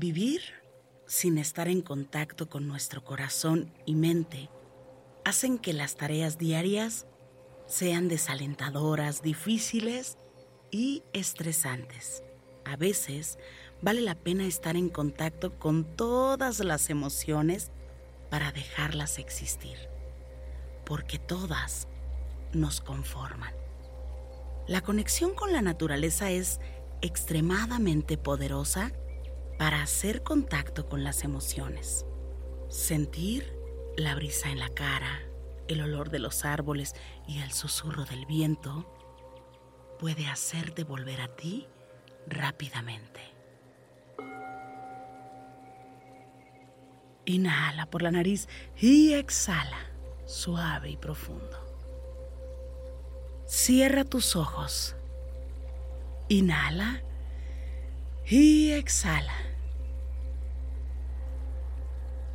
Vivir sin estar en contacto con nuestro corazón y mente hacen que las tareas diarias sean desalentadoras, difíciles y estresantes. A veces vale la pena estar en contacto con todas las emociones para dejarlas existir, porque todas nos conforman. La conexión con la naturaleza es extremadamente poderosa para hacer contacto con las emociones. Sentir la brisa en la cara, el olor de los árboles y el susurro del viento puede hacerte volver a ti rápidamente. Inhala por la nariz y exhala suave y profundo. Cierra tus ojos. Inhala y exhala.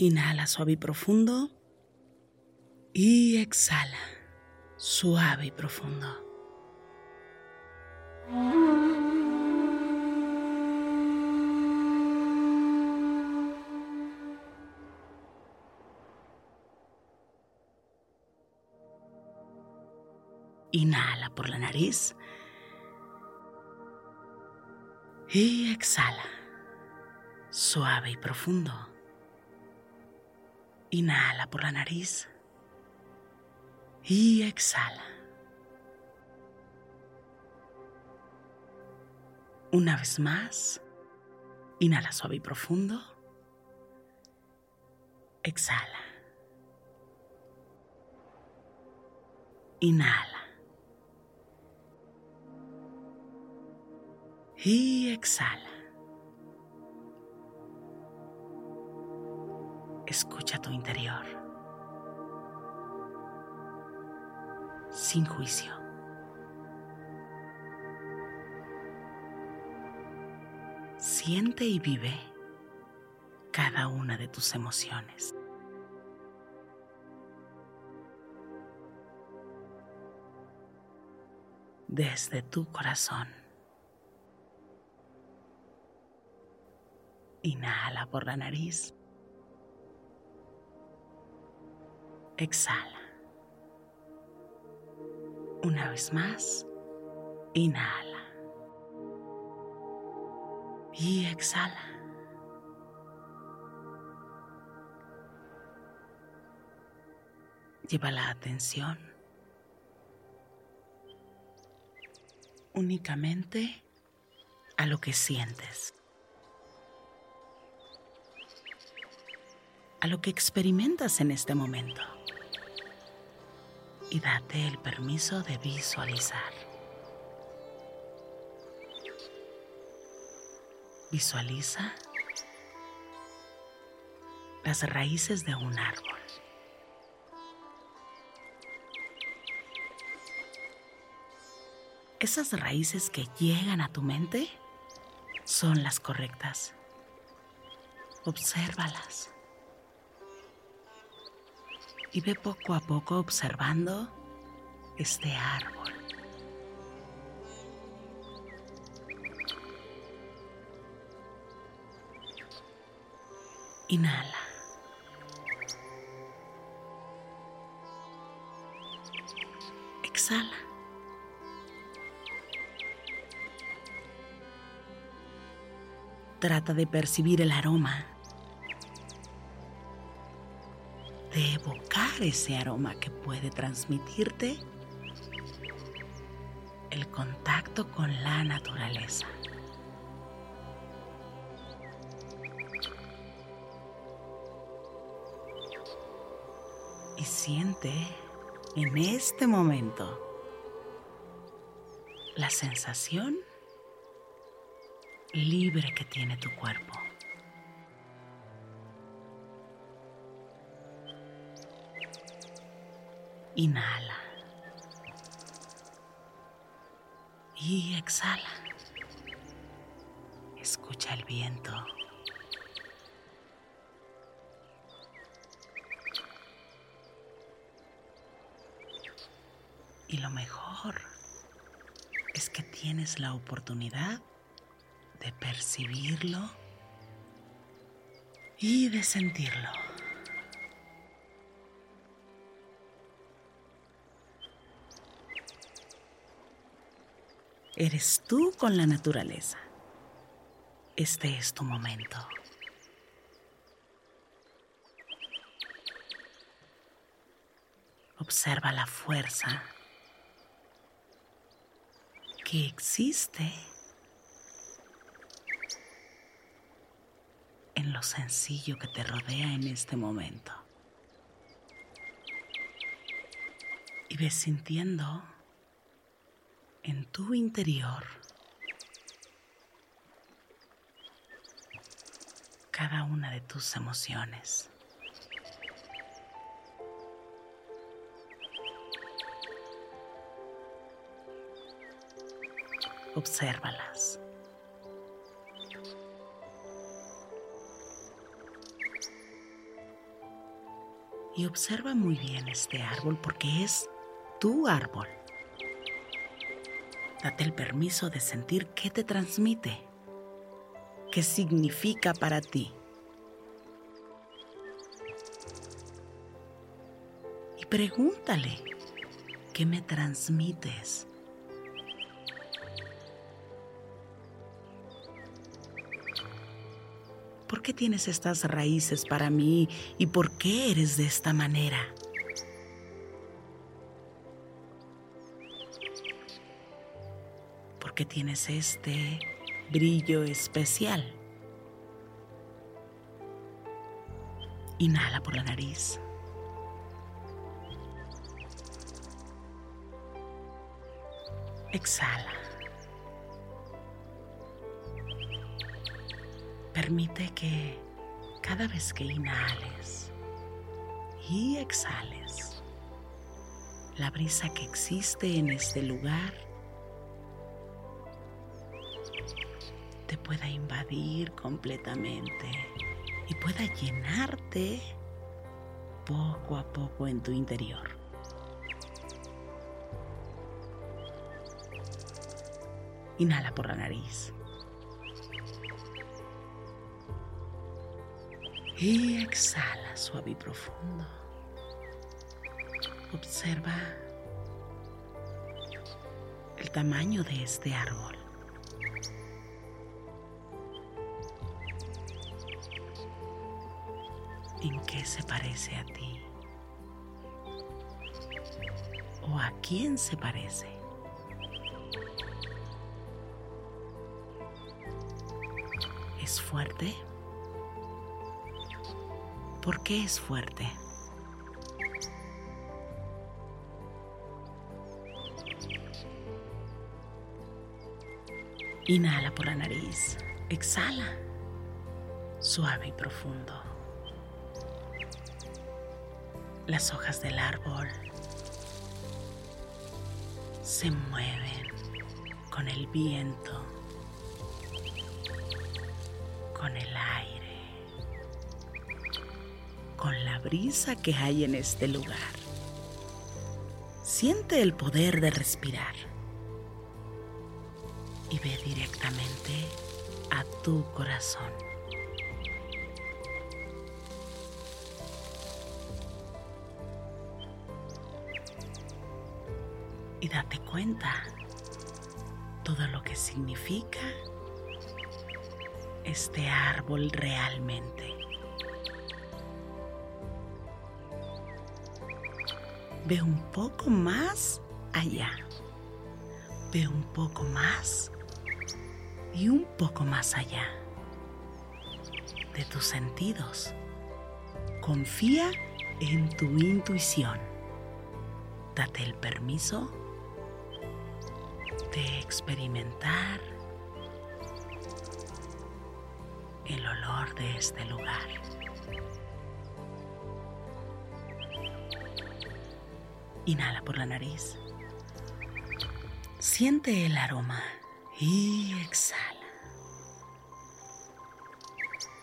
Inhala suave y profundo. Y exhala suave y profundo. Inhala por la nariz. Y exhala suave y profundo. Inhala por la nariz y exhala. Una vez más, inhala suave y profundo. Exhala. Inhala. Y exhala. Escucha tu interior. Sin juicio. Siente y vive cada una de tus emociones. Desde tu corazón. Inhala por la nariz. Exhala. Una vez más, inhala. Y exhala. Lleva la atención únicamente a lo que sientes. a lo que experimentas en este momento y date el permiso de visualizar. Visualiza las raíces de un árbol. Esas raíces que llegan a tu mente son las correctas. Obsérvalas. Y ve poco a poco observando este árbol. Inhala. Exhala. Trata de percibir el aroma, de evocar ese aroma que puede transmitirte el contacto con la naturaleza. Y siente en este momento la sensación libre que tiene tu cuerpo. Inhala. Y exhala. Escucha el viento. Y lo mejor es que tienes la oportunidad de percibirlo y de sentirlo. Eres tú con la naturaleza. Este es tu momento. Observa la fuerza que existe en lo sencillo que te rodea en este momento. Y ves sintiendo en tu interior cada una de tus emociones. Obsérvalas. Y observa muy bien este árbol porque es tu árbol. Date el permiso de sentir qué te transmite, qué significa para ti. Y pregúntale, ¿qué me transmites? ¿Por qué tienes estas raíces para mí y por qué eres de esta manera? ¿Por qué tienes este brillo especial? Inhala por la nariz. Exhala. Permite que cada vez que inhales y exhales, la brisa que existe en este lugar pueda invadir completamente y pueda llenarte poco a poco en tu interior. Inhala por la nariz. Y exhala suave y profundo. Observa el tamaño de este árbol. ¿En qué se parece a ti? ¿O a quién se parece? ¿Es fuerte? ¿Por qué es fuerte? Inhala por la nariz, exhala, suave y profundo. Las hojas del árbol se mueven con el viento, con el aire, con la brisa que hay en este lugar. Siente el poder de respirar y ve directamente a tu corazón. Y date cuenta todo lo que significa este árbol realmente. Ve un poco más allá. Ve un poco más y un poco más allá de tus sentidos. Confía en tu intuición. Date el permiso de experimentar el olor de este lugar. Inhala por la nariz. Siente el aroma y exhala.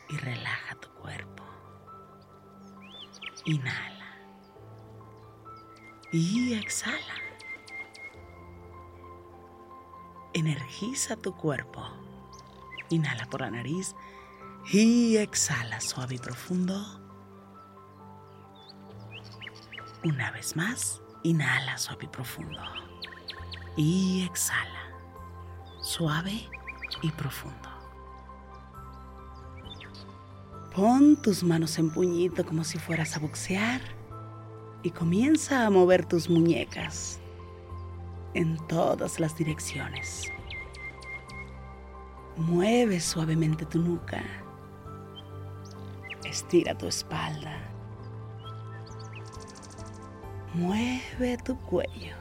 Y relaja tu cuerpo. Inhala. Y exhala. Energiza tu cuerpo. Inhala por la nariz y exhala suave y profundo. Una vez más, inhala suave y profundo. Y exhala suave y profundo. Pon tus manos en puñito como si fueras a boxear y comienza a mover tus muñecas en todas las direcciones. Mueve suavemente tu nuca. Estira tu espalda. Mueve tu cuello.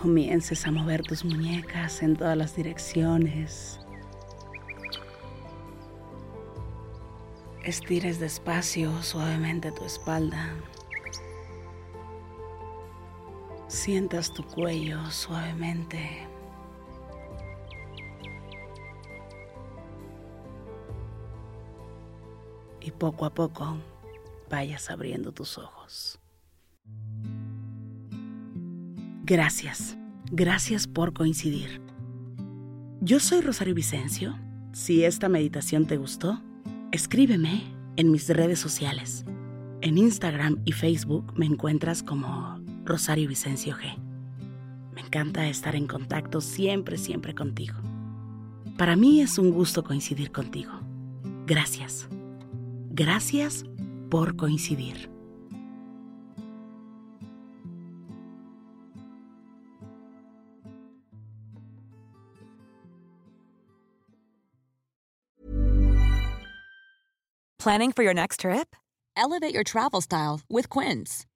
Comiences a mover tus muñecas en todas las direcciones. Estires despacio, suavemente tu espalda. Sientas tu cuello suavemente. Y poco a poco vayas abriendo tus ojos. Gracias, gracias por coincidir. Yo soy Rosario Vicencio. Si esta meditación te gustó, escríbeme en mis redes sociales. En Instagram y Facebook me encuentras como Rosario Vicencio G. Me encanta estar en contacto siempre, siempre contigo. Para mí es un gusto coincidir contigo. Gracias. Gracias por coincidir. Planning for your next trip? Elevate your travel style with Quince.